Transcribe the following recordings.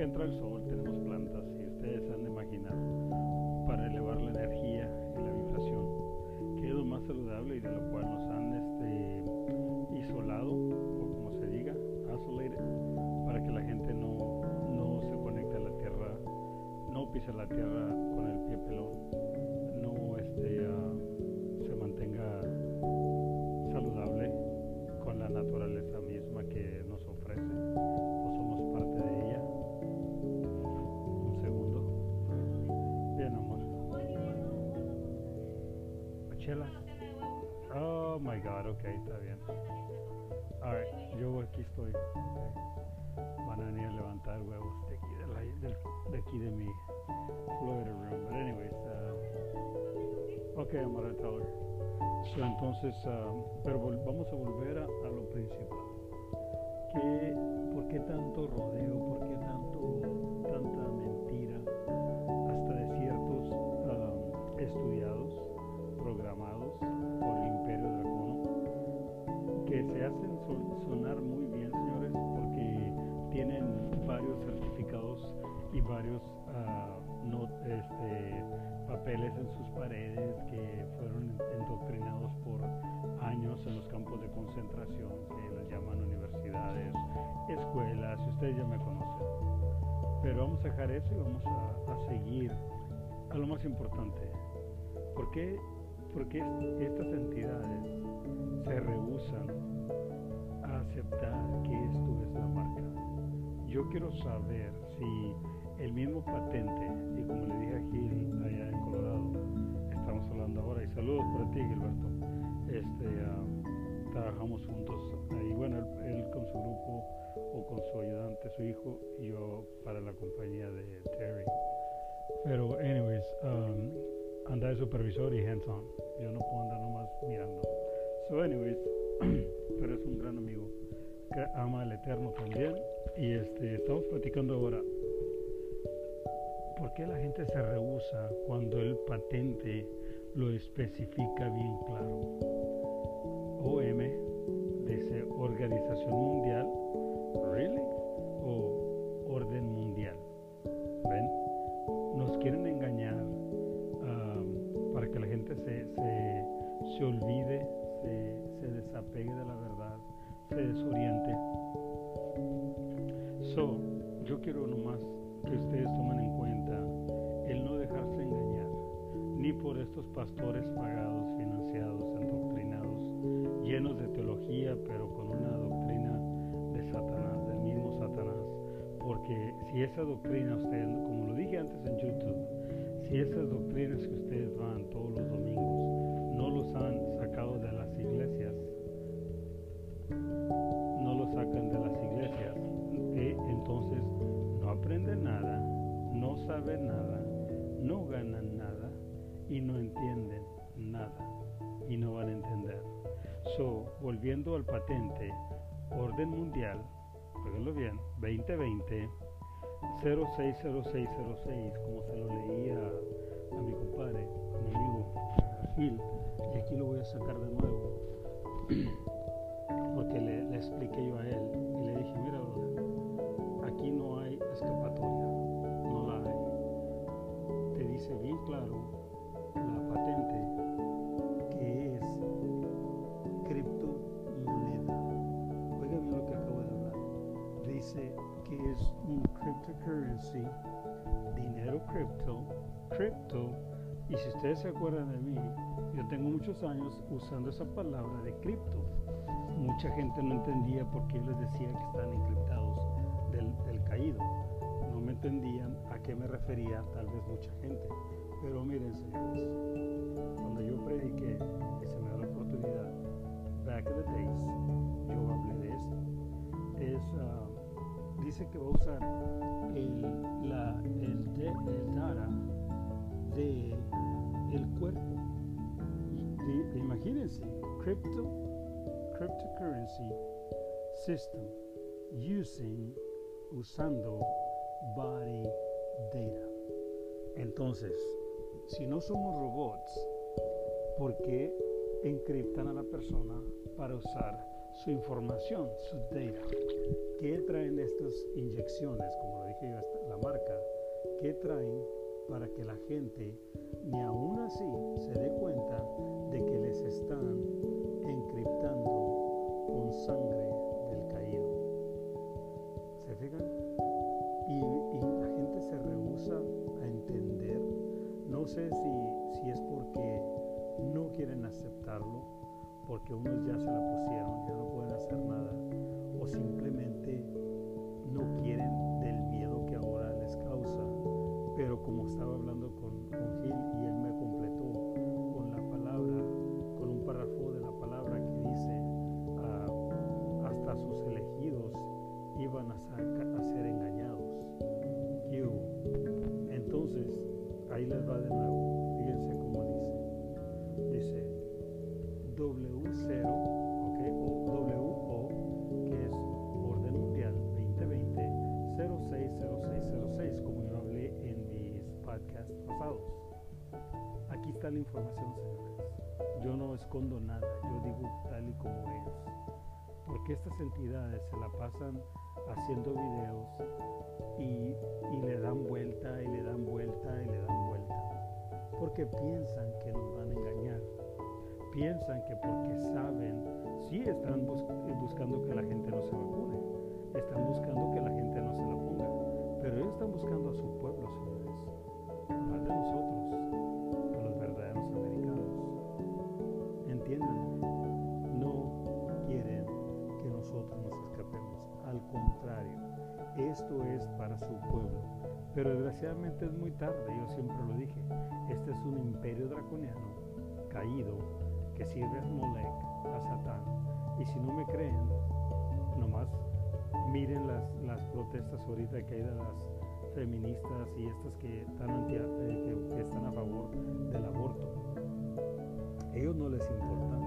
Porque entra el sol, tenemos plantas y ustedes han de imaginar para elevar la energía y la vibración, que es lo más saludable y de lo cual nos han este, isolado, o como se diga, isolated, para que la gente no, no se conecte a la tierra, no pise la tierra aquí estoy. Okay. Van a venir a levantar huevos de aquí de, la, de, aquí de mi Florida room. But anyways, uh, ok, amor, I tell her. So, entonces, uh, pero vamos a volver a, lo principal. ¿Qué, ¿Por qué tanto rodeo? ¿Por qué tanto, tanta mentira? Hasta de ciertos um, estudiados, sonar muy bien, señores, porque tienen varios certificados y varios uh, no, este, papeles en sus paredes que fueron endoctrinados por años en los campos de concentración, que les llaman universidades, escuelas, y ustedes ya me conocen. Pero vamos a dejar eso y vamos a, a seguir a lo más importante. ¿Por qué, por qué estas entidades se rehusan aceptar que esto es la marca? Yo quiero saber si el mismo patente, y como le dije a Gil allá en Colorado, estamos hablando ahora, y saludos para ti Gilberto, este, uh, trabajamos juntos ahí, bueno, él, él, con su grupo o con su ayudante, su hijo, y yo para la compañía de Terry. Pero, anyways, um, anda de supervisor y hands-on, yo no puedo andar nomás mirando. So, anyways, pero es un gran amigo que ama al Eterno también, y este, estamos platicando ahora ¿Por qué la gente se rehúsa cuando el patente lo especifica bien claro? OM dice Organización Mundial, ¿really? Estos pastores pagados, financiados, endoctrinados, llenos de teología, pero con una doctrina de Satanás, del mismo Satanás. Porque si esa doctrina ustedes, como lo dije antes en YouTube, si esas doctrinas que ustedes van todos los domingos no los han sacado de las y no van a entender. So, volviendo al patente, orden mundial, óiganlo bien, 2020 060606, como se lo leía a mi compadre, a mi amigo Gil, y aquí lo voy a sacar de nuevo, porque le, expliqué yo a él y le dije, mira, aquí no hay escapatoria, no la hay. Te dice bien claro la patente Dice que es un cryptocurrency, dinero cripto, cripto. Y si ustedes se acuerdan de mí, yo tengo muchos años usando esa palabra de cripto. Mucha gente no entendía por qué yo les decía que están encriptados del, caído. No me entendían a qué me refería tal vez mucha gente. Pero miren, señores, cuando yo prediqué y se me dio la oportunidad, back in the days, yo hablé de esto. Es, uh, dice que va a usar el, la, el, de, el de el cuerpo. Imagínense, crypto, cryptocurrency system using, usando body data. Entonces, si no somos robots, ¿por qué encriptan a la persona para usar su información, su data? ¿Qué traen estas inyecciones, como lo dije yo, la marca? ¿Qué traen para que la gente ni aún así se dé cuenta de que les están encriptando con sangre del caído. ¿Se fijan? Y, la gente se rehúsa a entender. No sé si, si es porque no quieren aceptarlo, porque unos ya se la pusieron, ya no pueden hacer nada, o simplemente no quieren del miedo que ahora les causa. Pero como estaba hablando Estas entidades se la pasan haciendo videos y, y le dan vuelta y le dan vuelta y le dan vuelta. Porque piensan que nos van a engañar. Piensan que porque saben, sí están buscando que la gente no se vacune. Están buscando que la gente no se la ponga. Pero ellos están buscando a su pueblo, señores. Más de nosotros, Al contrario, esto es para su pueblo. Pero desgraciadamente es muy tarde, yo siempre lo dije. Este es un imperio draconiano caído que sirve a Molech, a Satán. Y si no me creen, nomás miren las, las protestas ahorita que hay de las feministas y estas que están, eh, que, están a favor del aborto. Ellos no les importa.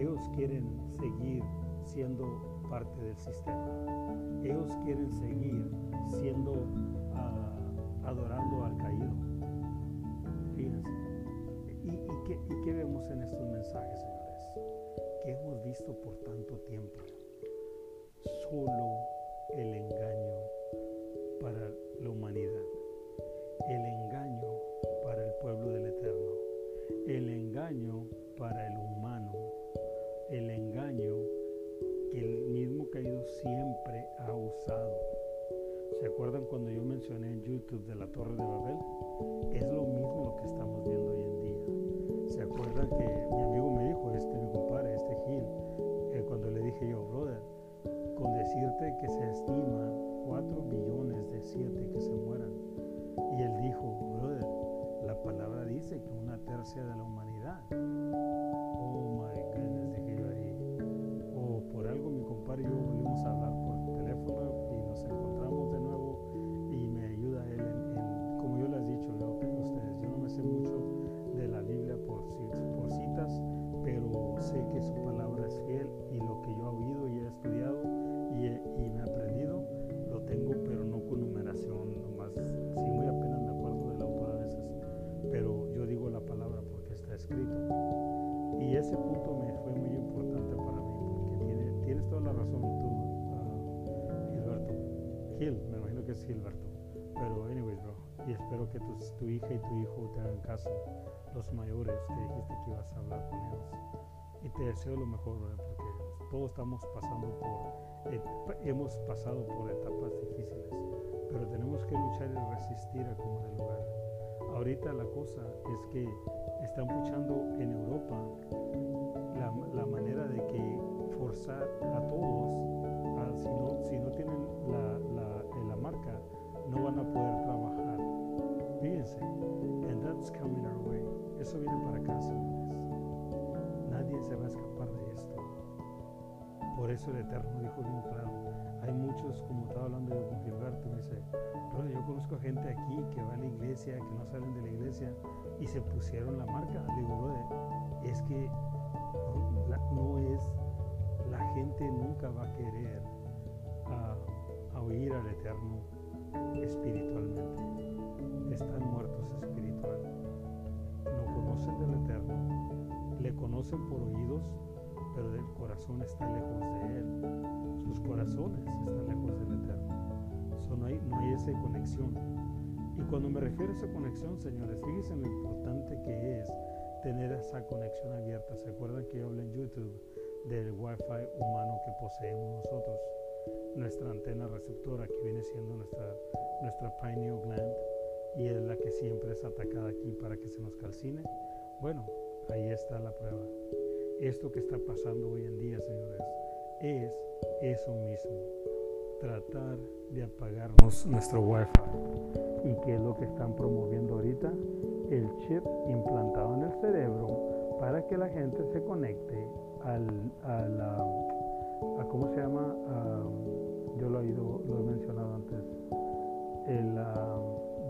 Ellos quieren seguir siendo parte del sistema. Ellos quieren seguir siendo uh, adorando al caído. Fíjense. ¿Y, y, ¿Y qué vemos en estos mensajes, señores? Que hemos visto por tanto tiempo. Solo el engaño para la humanidad. El engaño para el pueblo del Eterno. El engaño para el siempre ha usado. ¿Se acuerdan cuando yo mencioné en YouTube de la Torre de Babel? Es lo mismo lo que estamos viendo hoy en día. ¿Se acuerdan que mi amigo me dijo, este mi compadre, este Gil, eh, cuando le dije yo, brother, con decirte que se estima 4 billones de 7 que se mueran. Y él dijo, brother, la palabra dice que una tercia de la humanidad. Estamos pasando por, hemos pasado por etapas difíciles, pero tenemos que luchar y resistir a como de lugar. Ahorita la cosa es que están luchando en Europa la, la manera de que forzar a todos, a, si, no, si no tienen la, la, eh, la marca, no van a poder trabajar. Fíjense, and that's coming our way. Eso viene para acá, señores. Nadie se va a escapar de esto. Por eso el Eterno dijo bien claro. Hay muchos, como estaba hablando yo con Gilberto, me dice, yo conozco gente aquí que va a la iglesia, que no salen de la iglesia y se pusieron la marca. Le digo, brother, es que no, es, la gente nunca va a querer a, oír al Eterno espiritualmente. Están muertos espiritual. No conocen del Eterno. Le conocen por oídos, pero el corazón está lejos de Él. Sus corazones están lejos del Eterno. no, hay, no hay esa conexión. Y cuando me refiero a esa conexión, señores, fíjense lo importante que es tener esa conexión abierta. ¿Se acuerdan que yo hablé en YouTube del Wi-Fi humano que poseemos nosotros? Nuestra antena receptora que viene siendo nuestra, nuestra pineal gland y es la que siempre es atacada aquí para que se nos calcine. Bueno, ahí está la prueba. Esto que está pasando hoy en día, señores, es eso mismo. Tratar de apagarnos nuestro Wi-Fi. ¿Y qué es lo que están promoviendo ahorita? el chip implantado en el cerebro para que la gente se conecte al, a la, ¿cómo se llama? yo lo he, ido, lo he mencionado antes, el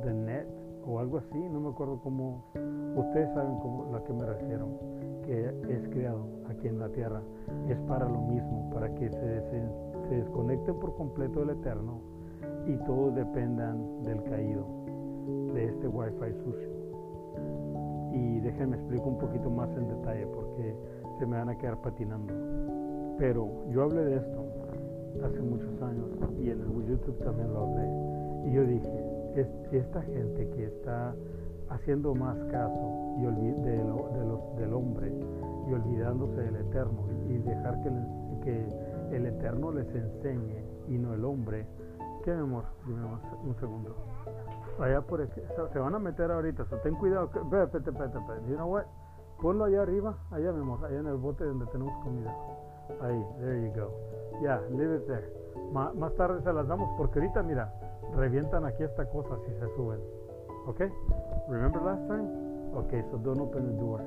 the net o algo así, no me acuerdo cómo, ustedes saben cómo, a qué me refiero, que es creado aquí en la tierra, es para lo mismo, para que se desconecten por completo del eterno y todos dependan del caído, de este wifi sucio y déjenme explico un poquito más en detalle porque se me van a quedar patinando. Pero yo hablé de esto hace muchos años y en el YouTube también lo hablé. Y yo dije, esta gente que está haciendo más caso y de, del hombre y olvidándose del eterno y dejar que, el eterno les enseñe y no el hombre. ¿Qué, mi amor? Dime un segundo. Allá por aquí. Se van a meter ahorita. So, ten cuidado. Espérate, espérate, espérate. Ponlo allá arriba. Allá, mi amor. Allá en el bote donde tenemos comida. Ahí. There you go. Ya, yeah, leave it there. más tarde se las damos porque ahorita, mira, revientan aquí esta cosa si se suben. ¿Ok? Remember last time? Ok, so don't open the door.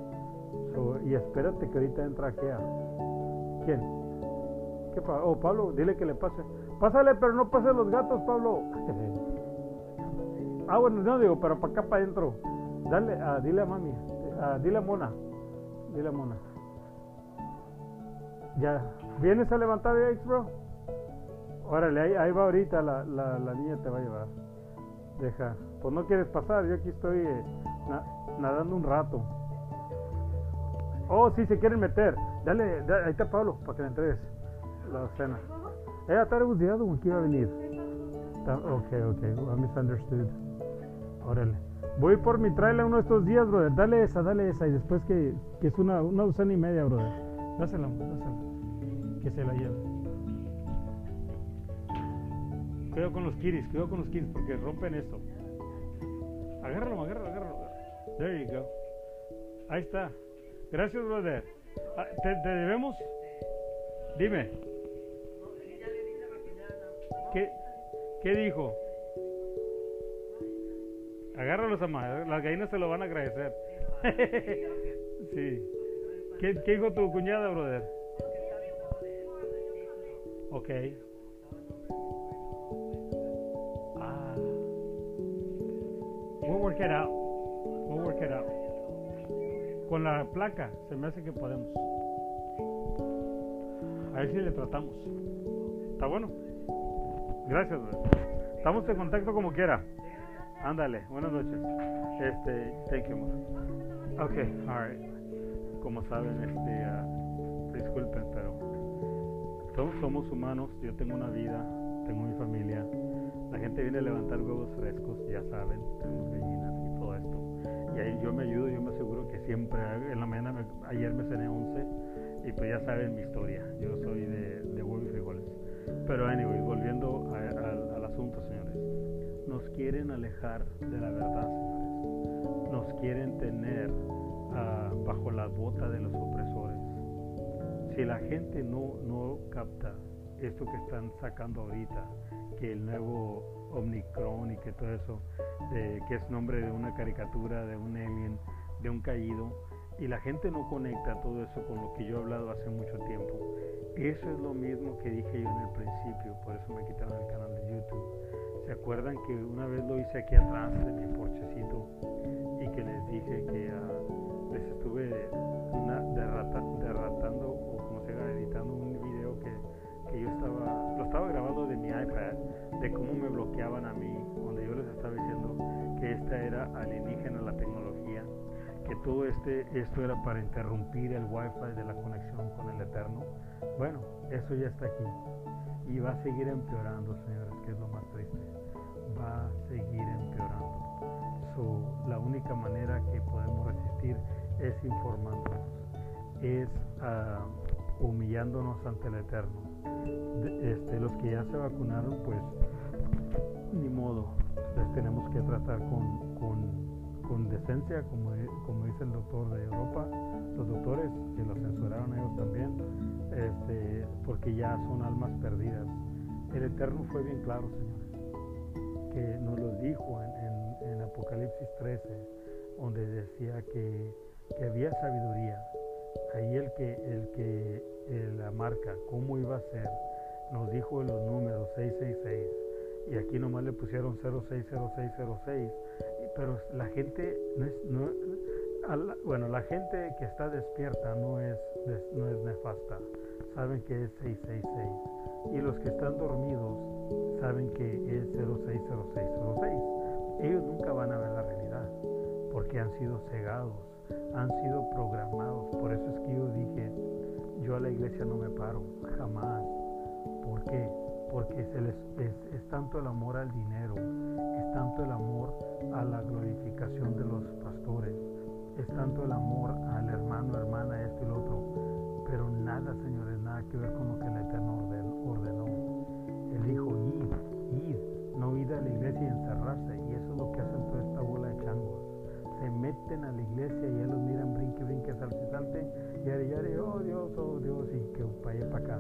So, y espérate que ahorita entra aquí. ¿Quién? ¿Qué pasa? Oh, Pablo, dile que le pase. Pásale, pero no pase los gatos, Pablo. Ah, bueno, no digo, pero para acá, para adentro. Dale, uh, dile a mami, uh, dile a Mona, dile a Mona. Ya, ¿vienes a levantar ex, bro? Órale, ahí, ahí va ahorita, la, la, la, niña te va a llevar. Deja, pues no quieres pasar, yo aquí estoy eh, na, nadando un rato. Oh, sí, se quieren meter. Dale, dale ahí está Pablo, para que le entregues la cena. Ella está negociado con que iba a venir. Ok, ok, I misunderstood. Órale. Voy por mi trailer uno de estos días, brother. Dale esa, dale esa. Y después que, que es una, una y media, brother. Dásela, dásela. Que se la lleve. Cuidado con los kiris, cuidado con los kiris porque rompen esto. Agárralo, agárralo, agárralo. There you go. Ahí está. Gracias, brother. Ah, ¿Te, te debemos? Dime. ¿Qué, ¿Qué dijo? Agárralos a más, las gallinas se lo van a agradecer. sí. ¿Qué, ¿Qué, dijo tu cuñada, brother? Ok. Work it out. We'll work it out. Con la placa, se me hace que podemos. A ver si le tratamos. ¿Está bueno? Gracias, brother. Estamos en contacto como quiera. Ándale, buenas noches. Este, thank you. Ok, alright. Como saben, este, uh, disculpen, pero todos somos humanos. Yo tengo una vida, tengo mi familia. La gente viene a levantar huevos frescos, ya saben, tenemos yo me ayudo, yo me aseguro que siempre, en la mañana, ayer me cené 11 y pues ya saben mi historia. Yo soy de, de huevos y frijoles. Pero anyway, volviendo al asunto, señores nos quieren alejar de la verdad, señores. Nos quieren tener ah, bajo la bota de los opresores. Si la gente no, no capta esto que están sacando ahorita, que el nuevo Omnicron y que todo eso, que es nombre de una caricatura, de un alien, de un caído, y la gente no conecta todo eso con lo que yo he hablado hace mucho tiempo. Eso es lo mismo que dije yo en el principio, por eso me quitaron el canal de YouTube ¿Se acuerdan que una vez lo hice aquí atrás de mi porchecito y que les dije que uh, les estuve una, derrata, que yo estaba, lo estaba grabando de mi iPad, de cómo me bloqueaban a mí, donde yo les estaba diciendo que esta era alienígena la tecnología, que todo este, esto era para interrumpir el Wi-Fi de la conexión con el Eterno. Bueno, eso ya está aquí y va a seguir empeorando, señores, que es lo más triste. Va a seguir empeorando. So, la única manera que podemos resistir es informándonos, es ah, humillándonos ante el Eterno este, los que ya se vacunaron, pues ni modo, les tenemos que tratar con, con, decencia, como, como dice el doctor de Europa, los doctores que lo censuraron ellos también, este, porque ya son almas perdidas. El Eterno fue bien claro, señores, que nos lo dijo en, en, Apocalipsis 13, donde decía que, que había sabiduría, ahí el que, el que la marca, cómo iba a ser, nos dijo los números 666 y aquí nomás le pusieron 060606, pero la gente no es, no, bueno, la gente que está despierta no es, no es nefasta, saben que es 666 y los que están dormidos saben que es 060606. Ellos nunca van a ver la realidad porque han sido cegados han sido programados. Por eso es que yo dije, yo a la iglesia no me paro, jamás. ¿Por qué? Porque es, tanto el amor al dinero, es tanto el amor a la glorificación de los pastores, es tanto el amor al hermano, hermana, esto y lo otro. Pero nada, señores, nada que ver con lo que el Eterno ordenó. Él dijo, id, id, no ir a la iglesia y encerrarse. Y eso es lo que hacen se meten a la iglesia y ellos miran, brinque, brinque, salte, salte, yare, yare, oh Dios, oh Dios, y que para para acá.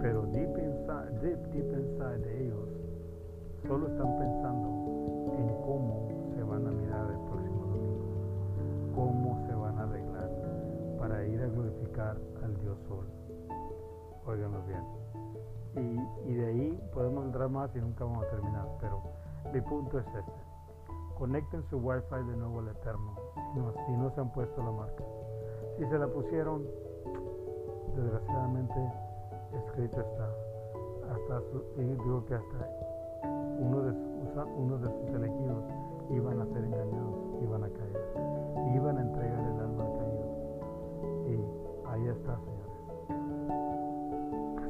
Pero deep inside, deep, deep inside de ellos, solo están pensando en cómo se van a mirar el próximo domingo, cómo se van a arreglar para ir a glorificar al Dios Sol. Óiganlo bien. Y de ahí podemos entrar más y nunca vamos a terminar, pero mi punto es este conecten su wifi de nuevo al Eterno si no se han puesto la marca. Si se la pusieron, desgraciadamente escrito está. Hasta y digo que hasta uno de, sus elegidos iban a ser engañados, iban a caer, iban a entregar el alma al caído. Y ahí está, señores.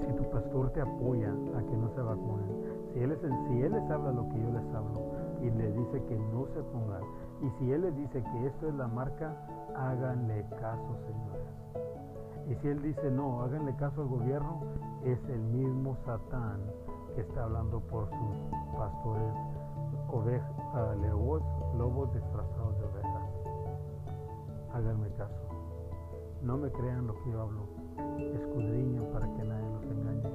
Si tu pastor te apoya a que no se vacunen, si él les habla lo que yo les hablo, y les dice que no se pongan. Y si Él les dice que esto es la marca, háganle caso, señores. Y si Él dice no, háganle caso al gobierno, es el mismo Satán que está hablando por sus pastores, ovejas, uh, lobos, lobos disfrazados de ovejas. Háganme caso. No me crean lo que yo hablo. Escudriñen para que nadie los engañe.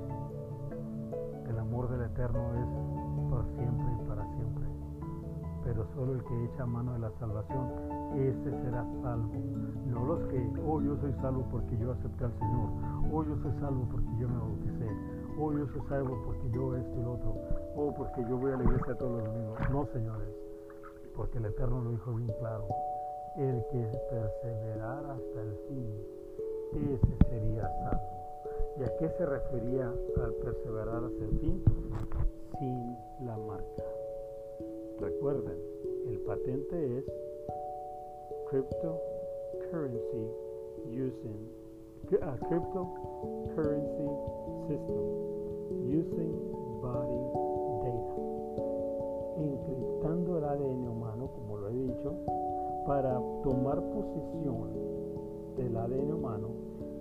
El amor del Eterno es por siempre y para siempre pero solo el que echa mano de la salvación, ese será salvo. No los que, oh yo soy salvo porque yo acepté al Señor, oh yo soy salvo porque yo me bauticé, oh yo soy salvo porque yo esto y lo otro, oh porque yo voy a la iglesia todos los domingos. No, señores, porque el Eterno lo dijo bien claro, el que perseverara hasta el fin, ese sería salvo. ¿Y a qué se refería al perseverar hasta el fin? Sin la marca. Recuerden, el patente es Cryptocurrency Using uh, Cryptocurrency System Using Body Data. Encriptando el ADN humano, como lo he dicho, para tomar posición del ADN humano,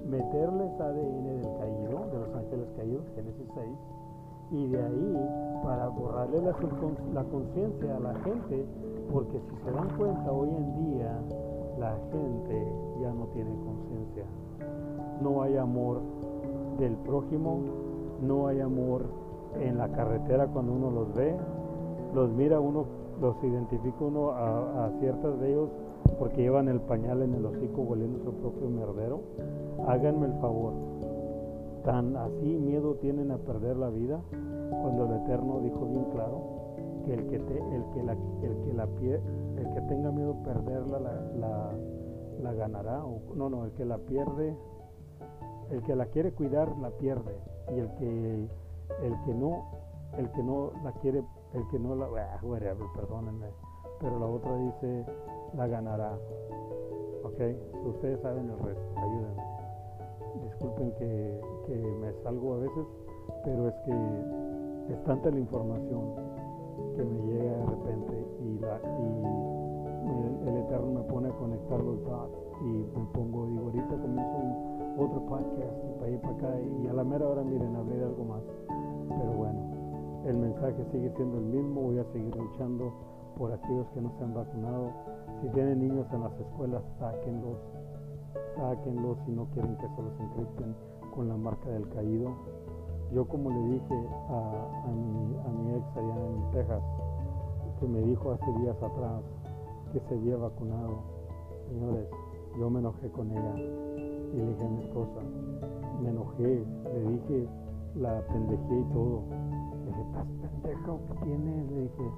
meterles ADN del caído, de los ángeles caídos, Génesis 6, y de ahí para borrarle la, conciencia a la gente, porque si se dan cuenta hoy en día la gente ya no tiene conciencia. No hay amor del prójimo, no hay amor en la carretera cuando uno los ve, los mira uno, los identifica uno a, a ciertos de ellos porque llevan el pañal en el hocico volviendo su propio merdero. Háganme el favor, tan así miedo tienen a perder la vida cuando el Eterno dijo bien claro que el que el que la el que la el que tenga miedo perderla la, la, ganará o, no no el que la pierde el que la quiere cuidar la pierde y el que el que no el que no la quiere el que no la ah, perdónenme pero la otra dice, la ganará. ¿Ok? Ustedes saben el resto, ayúdenme. Disculpen que, me salgo a veces, pero es que es tanta la información que me llega de repente y, la, y el, Eterno me pone a conectar los dots y me pongo, digo, ahorita comienzo un, otro podcast y para ir para acá y a la mera hora, miren, hablé de algo más. Pero bueno, el mensaje sigue siendo el mismo, voy a seguir luchando por aquellos que no se han vacunado. Si tienen niños en las escuelas, sáquenlos, sáquenlos si no quieren que se los encripten con la marca del caído. Yo como le dije a, mi, ex allá en Texas, que me dijo hace días atrás que se había vacunado, señores, yo me enojé con ella y le dije a mi esposa, me enojé, le dije, la pendejé y todo. Le dije, estás pendejo, ¿qué tienes? Le dije,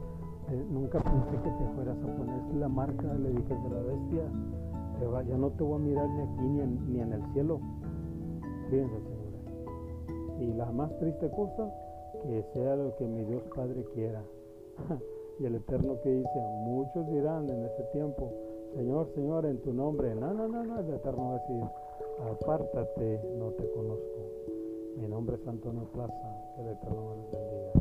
nunca pensé que te fueras a poner la marca, le dije, de la bestia. ya no te voy a mirar ni aquí ni ni en el cielo. Fíjense, señores. Y la más triste cosa, que sea lo que mi Dios Padre quiera. y el Eterno que dice, muchos dirán en ese tiempo, Señor, Señor, en tu nombre. No, no, no, no, el Eterno va a decir, apártate, no te conozco. Mi nombre es Antonio Plaza, que el Eterno me los bendiga.